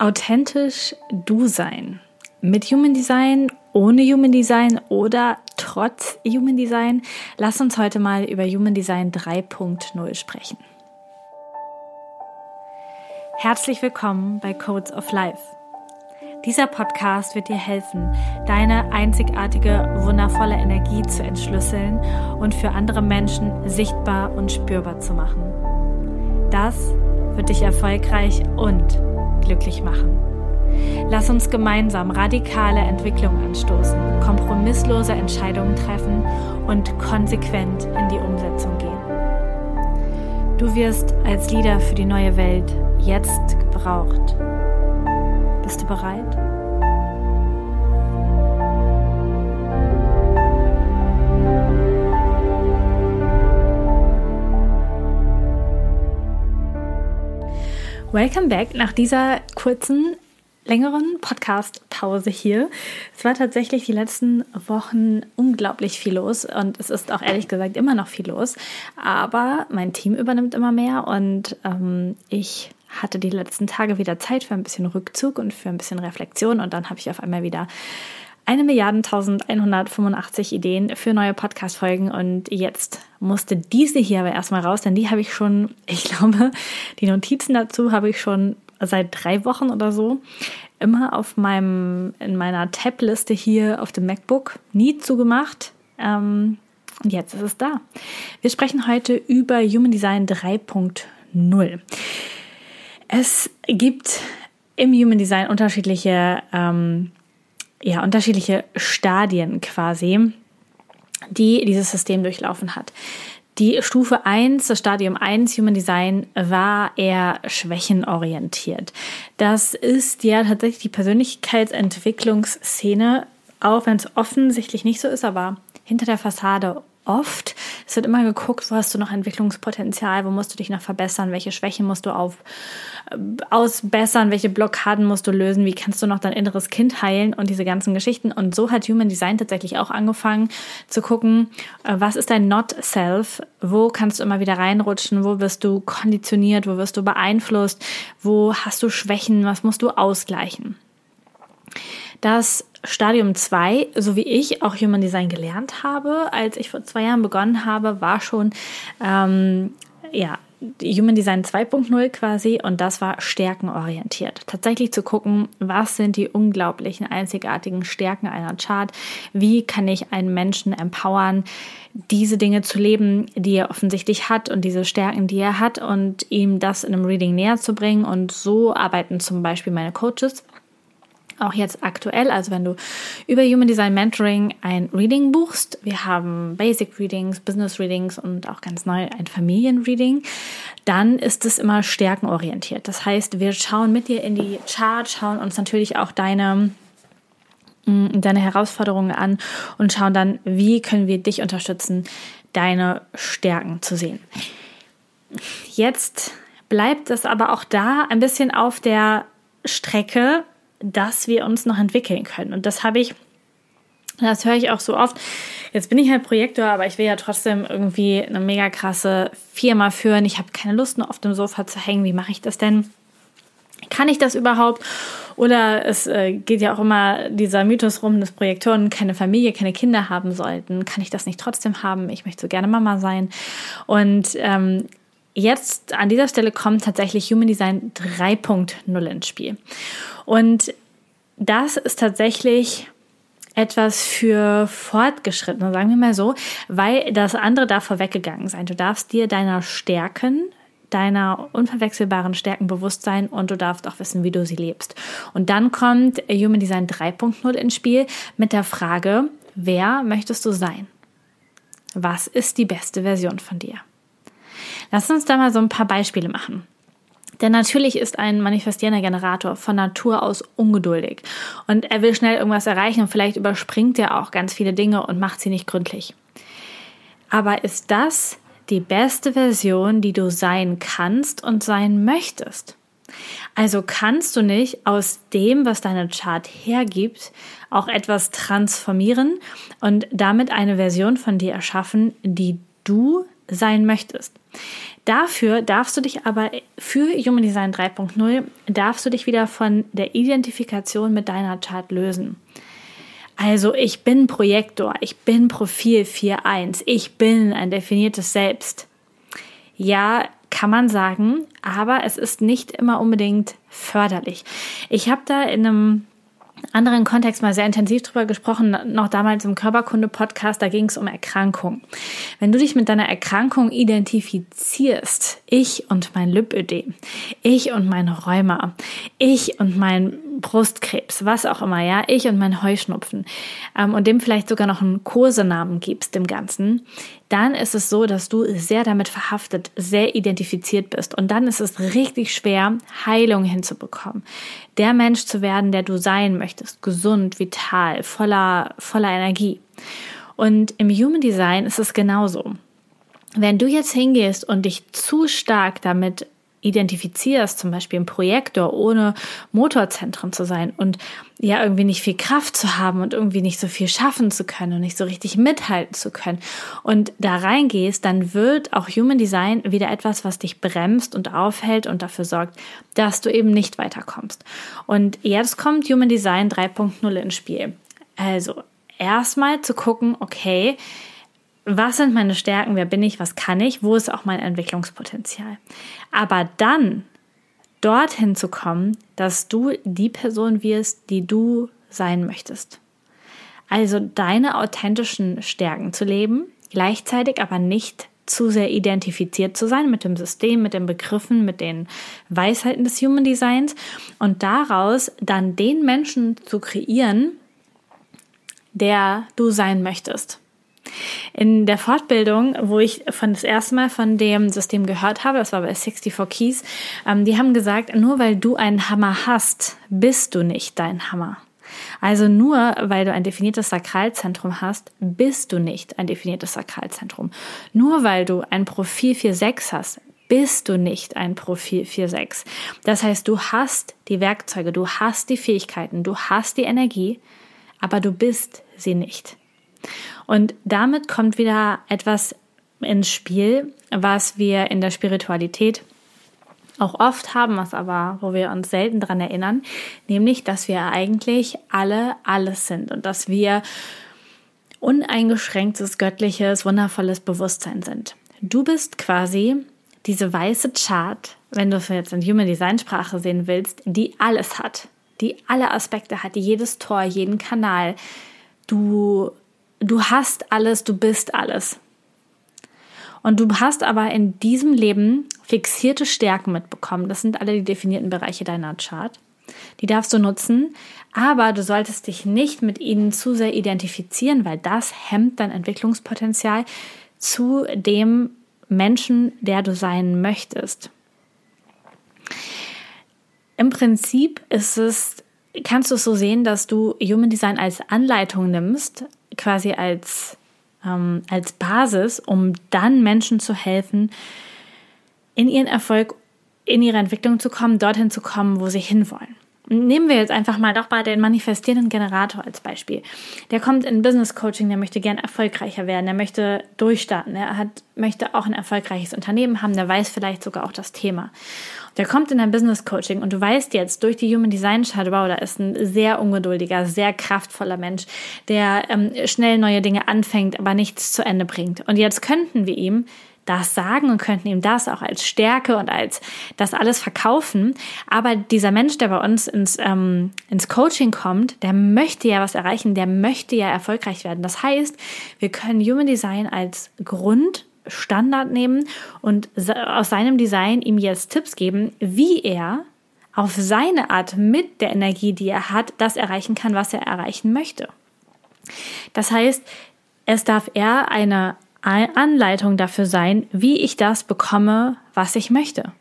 authentisch du sein. Mit Human Design, ohne Human Design oder trotz Human Design. Lass uns heute mal über Human Design 3.0 sprechen. Herzlich willkommen bei Codes of Life. Dieser Podcast wird dir helfen, deine einzigartige, wundervolle Energie zu entschlüsseln und für andere Menschen sichtbar und spürbar zu machen. Das wird dich erfolgreich und glücklich machen. Lass uns gemeinsam radikale Entwicklung anstoßen, kompromisslose Entscheidungen treffen und konsequent in die Umsetzung gehen. Du wirst als Leader für die neue Welt jetzt gebraucht. Bist du bereit? Welcome back nach dieser kurzen, längeren Podcast-Pause hier. Es war tatsächlich die letzten Wochen unglaublich viel los und es ist auch ehrlich gesagt immer noch viel los. Aber mein Team übernimmt immer mehr und ähm, ich hatte die letzten Tage wieder Zeit für ein bisschen Rückzug und für ein bisschen Reflexion und dann habe ich auf einmal wieder eine Milliarden 1185 Ideen für neue Podcast-Folgen und jetzt musste diese hier aber erstmal raus, denn die habe ich schon, ich glaube, die Notizen dazu habe ich schon seit drei Wochen oder so immer auf meinem, in meiner Tab-Liste hier auf dem MacBook nie zugemacht. Ähm, und jetzt ist es da. Wir sprechen heute über Human Design 3.0. Es gibt im Human Design unterschiedliche ähm, ja, unterschiedliche Stadien quasi, die dieses System durchlaufen hat. Die Stufe 1, das Stadium 1 Human Design war eher schwächenorientiert. Das ist ja tatsächlich die Persönlichkeitsentwicklungsszene, auch wenn es offensichtlich nicht so ist, aber hinter der Fassade oft. Es wird immer geguckt, wo hast du noch Entwicklungspotenzial, wo musst du dich noch verbessern, welche Schwächen musst du auf, äh, ausbessern, welche Blockaden musst du lösen, wie kannst du noch dein inneres Kind heilen und diese ganzen Geschichten. Und so hat Human Design tatsächlich auch angefangen zu gucken, äh, was ist dein Not-Self, wo kannst du immer wieder reinrutschen, wo wirst du konditioniert, wo wirst du beeinflusst, wo hast du Schwächen, was musst du ausgleichen. Das Stadium 2, so wie ich auch Human Design gelernt habe, als ich vor zwei Jahren begonnen habe, war schon ähm, ja, Human Design 2.0 quasi und das war stärkenorientiert. Tatsächlich zu gucken, was sind die unglaublichen, einzigartigen Stärken einer Chart, wie kann ich einen Menschen empowern, diese Dinge zu leben, die er offensichtlich hat und diese Stärken, die er hat und ihm das in einem Reading näher zu bringen und so arbeiten zum Beispiel meine Coaches auch jetzt aktuell, also wenn du über Human Design Mentoring ein Reading buchst, wir haben Basic Readings, Business Readings und auch ganz neu ein Familienreading, dann ist es immer stärkenorientiert. Das heißt, wir schauen mit dir in die Chart, schauen uns natürlich auch deine mm, deine Herausforderungen an und schauen dann, wie können wir dich unterstützen, deine Stärken zu sehen. Jetzt bleibt es aber auch da ein bisschen auf der Strecke, dass wir uns noch entwickeln können. Und das habe ich, das höre ich auch so oft. Jetzt bin ich halt Projektor, aber ich will ja trotzdem irgendwie eine mega krasse Firma führen. Ich habe keine Lust, nur auf dem Sofa zu hängen. Wie mache ich das denn? Kann ich das überhaupt? Oder es äh, geht ja auch immer dieser Mythos rum, dass Projektoren keine Familie, keine Kinder haben sollten. Kann ich das nicht trotzdem haben? Ich möchte so gerne Mama sein. Und ähm, jetzt an dieser Stelle kommt tatsächlich Human Design 3.0 ins Spiel. Und das ist tatsächlich etwas für Fortgeschrittene, sagen wir mal so, weil das andere darf vorweggegangen sein. Du darfst dir deiner Stärken, deiner unverwechselbaren Stärken bewusst sein und du darfst auch wissen, wie du sie lebst. Und dann kommt Human Design 3.0 ins Spiel mit der Frage, wer möchtest du sein? Was ist die beste Version von dir? Lass uns da mal so ein paar Beispiele machen. Denn natürlich ist ein manifestierender Generator von Natur aus ungeduldig und er will schnell irgendwas erreichen und vielleicht überspringt er auch ganz viele Dinge und macht sie nicht gründlich. Aber ist das die beste Version, die du sein kannst und sein möchtest? Also kannst du nicht aus dem, was deine Chart hergibt, auch etwas transformieren und damit eine Version von dir erschaffen, die du sein möchtest. Dafür darfst du dich aber für Human Design 3.0 darfst du dich wieder von der Identifikation mit deiner Chart lösen. Also ich bin Projektor, ich bin Profil 4.1, ich bin ein definiertes Selbst. Ja, kann man sagen, aber es ist nicht immer unbedingt förderlich. Ich habe da in einem anderen Kontext mal sehr intensiv drüber gesprochen, noch damals im Körperkunde-Podcast, da ging es um Erkrankung. Wenn du dich mit deiner Erkrankung identifizierst, ich und mein Lipödem, ich und mein Rheuma, ich und mein Brustkrebs, was auch immer, ja, ich und mein Heuschnupfen ähm, und dem vielleicht sogar noch einen Kursenamen gibst dem Ganzen, dann ist es so, dass du sehr damit verhaftet, sehr identifiziert bist. Und dann ist es richtig schwer, Heilung hinzubekommen. Der Mensch zu werden, der du sein möchtest. Gesund, vital, voller, voller Energie. Und im Human Design ist es genauso. Wenn du jetzt hingehst und dich zu stark damit identifizierst, zum Beispiel im Projektor, ohne Motorzentren zu sein und ja irgendwie nicht viel Kraft zu haben und irgendwie nicht so viel schaffen zu können und nicht so richtig mithalten zu können und da reingehst, dann wird auch Human Design wieder etwas, was dich bremst und aufhält und dafür sorgt, dass du eben nicht weiterkommst. Und jetzt kommt Human Design 3.0 ins Spiel. Also erstmal zu gucken, okay, was sind meine Stärken, wer bin ich, was kann ich, wo ist auch mein Entwicklungspotenzial. Aber dann dorthin zu kommen, dass du die Person wirst, die du sein möchtest. Also deine authentischen Stärken zu leben, gleichzeitig aber nicht zu sehr identifiziert zu sein mit dem System, mit den Begriffen, mit den Weisheiten des Human Designs und daraus dann den Menschen zu kreieren, der du sein möchtest. In der Fortbildung, wo ich von das erste Mal von dem System gehört habe, das war bei 64 Keys, ähm, die haben gesagt, nur weil du einen Hammer hast, bist du nicht dein Hammer. Also nur weil du ein definiertes Sakralzentrum hast, bist du nicht ein definiertes Sakralzentrum. Nur weil du ein Profil 4.6 hast, bist du nicht ein Profil 4.6. Das heißt, du hast die Werkzeuge, du hast die Fähigkeiten, du hast die Energie, aber du bist sie nicht. Und damit kommt wieder etwas ins Spiel, was wir in der Spiritualität auch oft haben, was aber, wo wir uns selten dran erinnern, nämlich, dass wir eigentlich alle alles sind und dass wir uneingeschränktes, göttliches, wundervolles Bewusstsein sind. Du bist quasi diese weiße Chart, wenn du es jetzt in Human Design Sprache sehen willst, die alles hat, die alle Aspekte hat, jedes Tor, jeden Kanal. Du du hast alles, du bist alles. Und du hast aber in diesem Leben fixierte Stärken mitbekommen. Das sind alle die definierten Bereiche deiner Chart. Die darfst du nutzen, aber du solltest dich nicht mit ihnen zu sehr identifizieren, weil das hemmt dein Entwicklungspotenzial zu dem Menschen, der du sein möchtest. Im Prinzip ist es, kannst du es so sehen, dass du Human Design als Anleitung nimmst, quasi als, ähm, als Basis, um dann Menschen zu helfen, in ihren Erfolg, in ihre Entwicklung zu kommen, dorthin zu kommen, wo sie hinwollen. Nehmen wir jetzt einfach mal doch mal den manifestierenden Generator als Beispiel. Der kommt in Business Coaching, der möchte gern erfolgreicher werden, der möchte durchstarten, er hat, möchte auch ein erfolgreiches Unternehmen haben, der weiß vielleicht sogar auch das Thema. Der kommt in ein Business Coaching und du weißt jetzt durch die Human Design Chart, wow, da ist ein sehr ungeduldiger, sehr kraftvoller Mensch, der ähm, schnell neue Dinge anfängt, aber nichts zu Ende bringt. Und jetzt könnten wir ihm das sagen und könnten ihm das auch als Stärke und als das alles verkaufen. Aber dieser Mensch, der bei uns ins, ähm, ins Coaching kommt, der möchte ja was erreichen, der möchte ja erfolgreich werden. Das heißt, wir können Human Design als Grundstandard nehmen und aus seinem Design ihm jetzt Tipps geben, wie er auf seine Art mit der Energie, die er hat, das erreichen kann, was er erreichen möchte. Das heißt, es darf er eine Anleitung dafür sein, wie ich das bekomme, was ich möchte.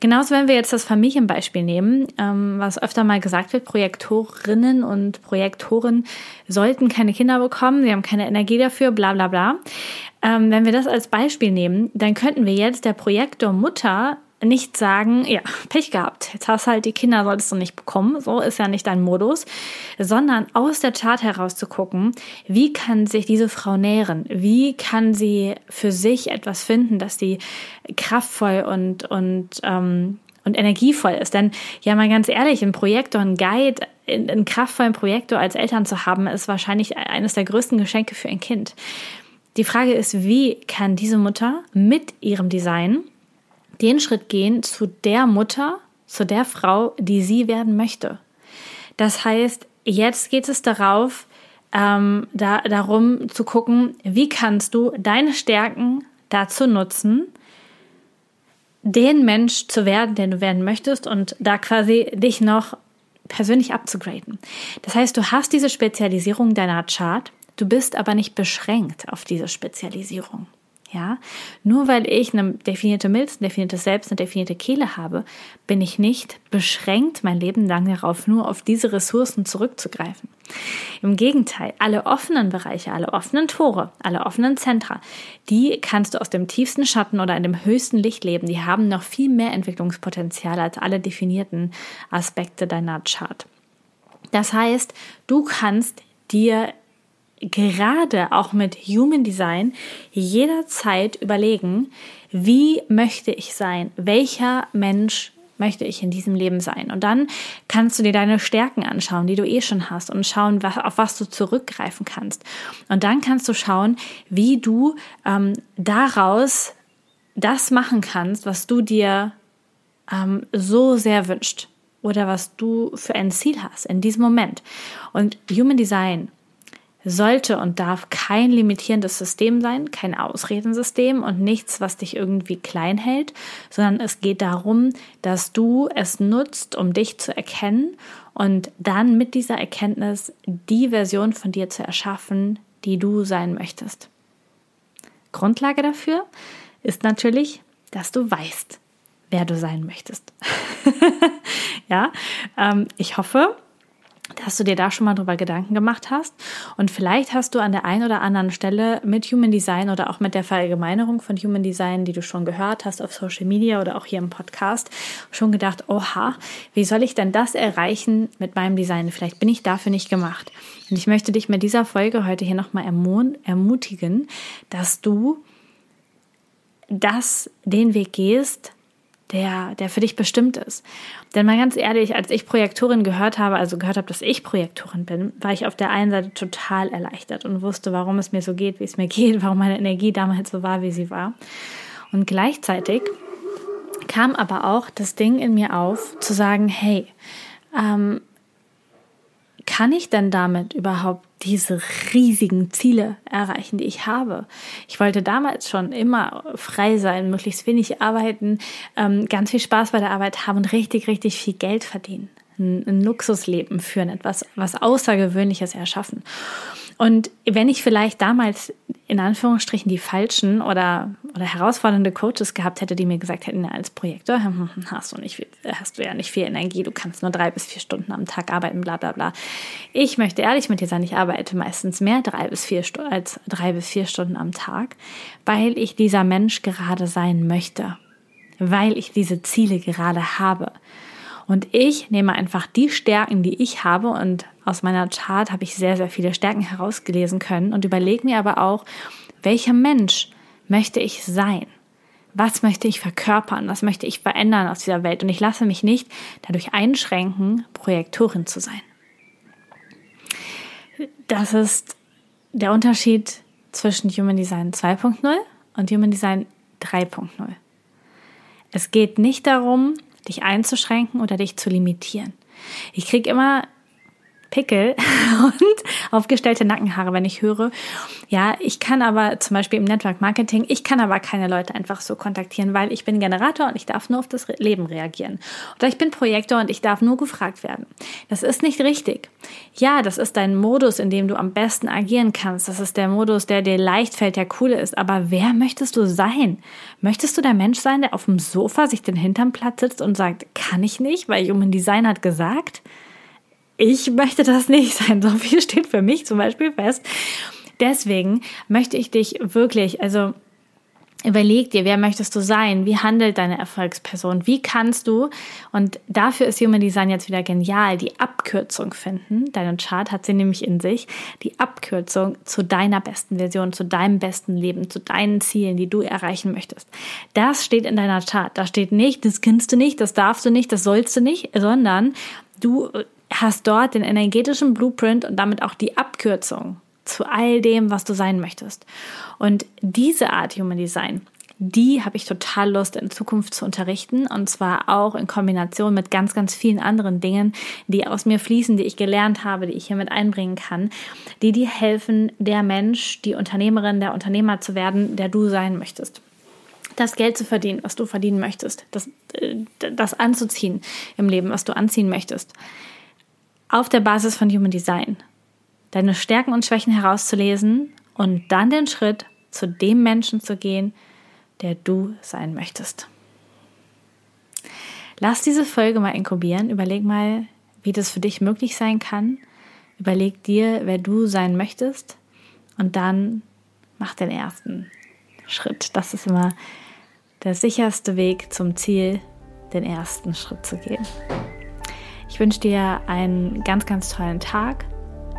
Genauso, wenn wir jetzt das Familienbeispiel nehmen, ähm, was öfter mal gesagt wird, Projektorinnen und Projektoren sollten keine Kinder bekommen, sie haben keine Energie dafür, bla bla bla. Ähm, wenn wir das als Beispiel nehmen, dann könnten wir jetzt der Projektor Mutter nicht sagen, ja, Pech gehabt, jetzt hast halt die Kinder, solltest du nicht bekommen, so ist ja nicht dein Modus, sondern aus der Chart heraus zu gucken, wie kann sich diese Frau nähren, wie kann sie für sich etwas finden, dass sie kraftvoll und, und, ähm, und energievoll ist. Denn ja, mal ganz ehrlich, ein Projektor, ein Guide, einen kraftvollen Projektor als Eltern zu haben, ist wahrscheinlich eines der größten Geschenke für ein Kind. Die Frage ist, wie kann diese Mutter mit ihrem Design den Schritt gehen zu der Mutter, zu der Frau, die sie werden möchte. Das heißt, jetzt geht es darauf, ähm, da, darum zu gucken, wie kannst du deine Stärken dazu nutzen, den Mensch zu werden, den du werden möchtest und da quasi dich noch persönlich abzugraden. Das heißt, du hast diese Spezialisierung deiner Chart, du bist aber nicht beschränkt auf diese Spezialisierung. Ja, nur weil ich eine definierte Milz, ein definiertes Selbst, eine definierte Kehle habe, bin ich nicht beschränkt, mein Leben lang darauf nur auf diese Ressourcen zurückzugreifen. Im Gegenteil, alle offenen Bereiche, alle offenen Tore, alle offenen Zentra, die kannst du aus dem tiefsten Schatten oder in dem höchsten Licht leben. Die haben noch viel mehr Entwicklungspotenzial als alle definierten Aspekte deiner Chart. Das heißt, du kannst dir gerade auch mit Human Design jederzeit überlegen, wie möchte ich sein? Welcher Mensch möchte ich in diesem Leben sein? Und dann kannst du dir deine Stärken anschauen, die du eh schon hast und schauen, was, auf was du zurückgreifen kannst. Und dann kannst du schauen, wie du ähm, daraus das machen kannst, was du dir ähm, so sehr wünscht oder was du für ein Ziel hast in diesem Moment. Und Human Design sollte und darf kein limitierendes System sein, kein Ausredensystem und nichts, was dich irgendwie klein hält, sondern es geht darum, dass du es nutzt, um dich zu erkennen und dann mit dieser Erkenntnis die Version von dir zu erschaffen, die du sein möchtest. Grundlage dafür ist natürlich, dass du weißt, wer du sein möchtest. ja, ähm, ich hoffe, dass du dir da schon mal drüber Gedanken gemacht hast. Und vielleicht hast du an der einen oder anderen Stelle mit Human Design oder auch mit der Verallgemeinerung von Human Design, die du schon gehört hast auf Social Media oder auch hier im Podcast, schon gedacht, oha, wie soll ich denn das erreichen mit meinem Design? Vielleicht bin ich dafür nicht gemacht. Und ich möchte dich mit dieser Folge heute hier nochmal ermutigen, dass du das den Weg gehst, der, der für dich bestimmt ist. Denn mal ganz ehrlich, als ich Projektorin gehört habe, also gehört habe, dass ich Projektorin bin, war ich auf der einen Seite total erleichtert und wusste, warum es mir so geht, wie es mir geht, warum meine Energie damals so war, wie sie war. Und gleichzeitig kam aber auch das Ding in mir auf, zu sagen, hey, ähm, kann ich denn damit überhaupt diese riesigen Ziele erreichen, die ich habe? Ich wollte damals schon immer frei sein, möglichst wenig arbeiten, ähm, ganz viel Spaß bei der Arbeit haben und richtig, richtig viel Geld verdienen. Ein, ein Luxusleben führen, etwas was Außergewöhnliches erschaffen. Und wenn ich vielleicht damals in Anführungsstrichen die falschen oder, oder herausfordernde Coaches gehabt hätte, die mir gesagt hätten, als Projektor hm, hm, hm, hast du, nicht, hast du ja nicht viel Energie, du kannst nur drei bis vier Stunden am Tag arbeiten, bla bla bla. Ich möchte ehrlich mit dir sein, ich arbeite meistens mehr drei bis vier als drei bis vier Stunden am Tag, weil ich dieser Mensch gerade sein möchte, weil ich diese Ziele gerade habe. Und ich nehme einfach die Stärken, die ich habe und aus meiner Chart habe ich sehr, sehr viele Stärken herausgelesen können und überlege mir aber auch, welcher Mensch möchte ich sein? Was möchte ich verkörpern? Was möchte ich verändern aus dieser Welt? Und ich lasse mich nicht dadurch einschränken, Projektorin zu sein. Das ist der Unterschied zwischen Human Design 2.0 und Human Design 3.0. Es geht nicht darum, dich einzuschränken oder dich zu limitieren. Ich kriege immer Pickel und aufgestellte Nackenhaare, wenn ich höre, ja, ich kann aber zum Beispiel im Network Marketing, ich kann aber keine Leute einfach so kontaktieren, weil ich bin Generator und ich darf nur auf das Leben reagieren. Oder ich bin Projektor und ich darf nur gefragt werden. Das ist nicht richtig. Ja, das ist dein Modus, in dem du am besten agieren kannst. Das ist der Modus, der dir leicht fällt, der cool ist. Aber wer möchtest du sein? Möchtest du der Mensch sein, der auf dem Sofa sich den Hintern platt sitzt und sagt, kann ich nicht, weil Human Design hat gesagt? Ich möchte das nicht sein. So viel steht für mich zum Beispiel fest. Deswegen möchte ich dich wirklich, also Überleg dir, wer möchtest du sein? Wie handelt deine Erfolgsperson? Wie kannst du, und dafür ist Human Design jetzt wieder genial, die Abkürzung finden. Dein Chart hat sie nämlich in sich. Die Abkürzung zu deiner besten Version, zu deinem besten Leben, zu deinen Zielen, die du erreichen möchtest. Das steht in deiner Chart. Da steht nicht, das kannst du nicht, das darfst du nicht, das sollst du nicht, sondern du hast dort den energetischen Blueprint und damit auch die Abkürzung zu all dem, was du sein möchtest. Und diese Art Human Design, die habe ich total Lust in Zukunft zu unterrichten und zwar auch in Kombination mit ganz, ganz vielen anderen Dingen, die aus mir fließen, die ich gelernt habe, die ich hier mit einbringen kann, die dir helfen, der Mensch, die Unternehmerin, der Unternehmer zu werden, der du sein möchtest. Das Geld zu verdienen, was du verdienen möchtest, das, äh, das anzuziehen im Leben, was du anziehen möchtest. Auf der Basis von Human Design deine Stärken und Schwächen herauszulesen und dann den Schritt zu dem Menschen zu gehen, der du sein möchtest. Lass diese Folge mal inkubieren. Überleg mal, wie das für dich möglich sein kann. Überleg dir, wer du sein möchtest. Und dann mach den ersten Schritt. Das ist immer der sicherste Weg zum Ziel, den ersten Schritt zu gehen. Ich wünsche dir einen ganz, ganz tollen Tag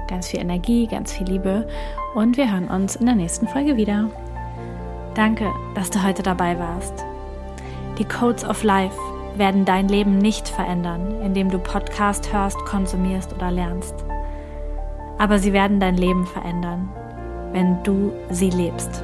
ganz viel Energie, ganz viel Liebe und wir hören uns in der nächsten Folge wieder. Danke, dass du heute dabei warst. Die Codes of Life werden dein Leben nicht verändern, indem du Podcast hörst, konsumierst oder lernst. Aber sie werden dein Leben verändern, wenn du sie lebst.